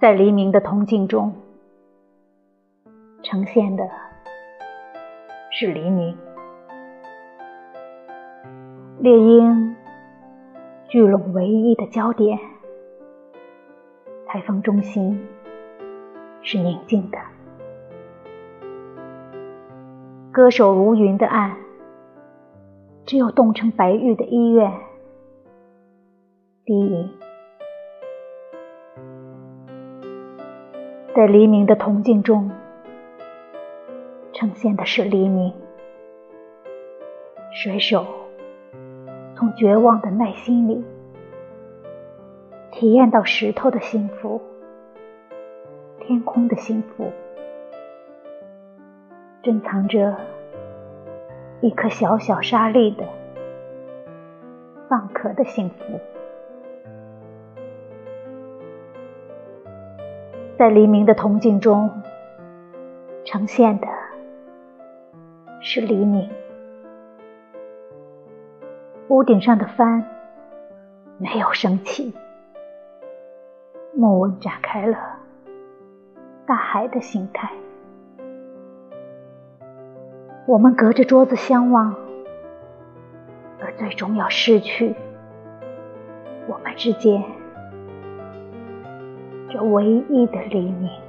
在黎明的铜镜中，呈现的是黎明。猎鹰聚拢唯一的焦点，台风中心是宁静的。歌手如云的岸，只有冻成白玉的医院，低吟。在黎明的铜镜中，呈现的是黎明。水手从绝望的耐心里，体验到石头的幸福，天空的幸福，珍藏着一颗小小沙粒的蚌壳的幸福。在黎明的铜镜中，呈现的是黎明。屋顶上的帆没有升起，木纹展开了大海的形态。我们隔着桌子相望，而最终要失去我们之间。唯一的黎明。